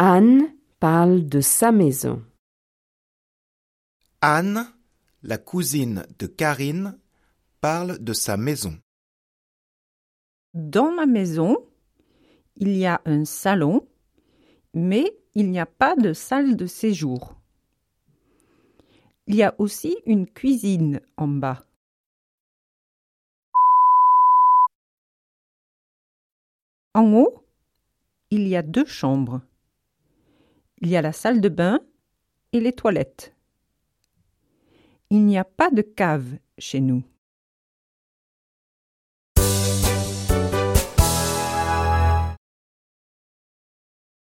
Anne parle de sa maison. Anne, la cousine de Karine, parle de sa maison. Dans ma maison, il y a un salon, mais il n'y a pas de salle de séjour. Il y a aussi une cuisine en bas. En haut, il y a deux chambres. Il y a la salle de bain et les toilettes. Il n'y a pas de cave chez nous.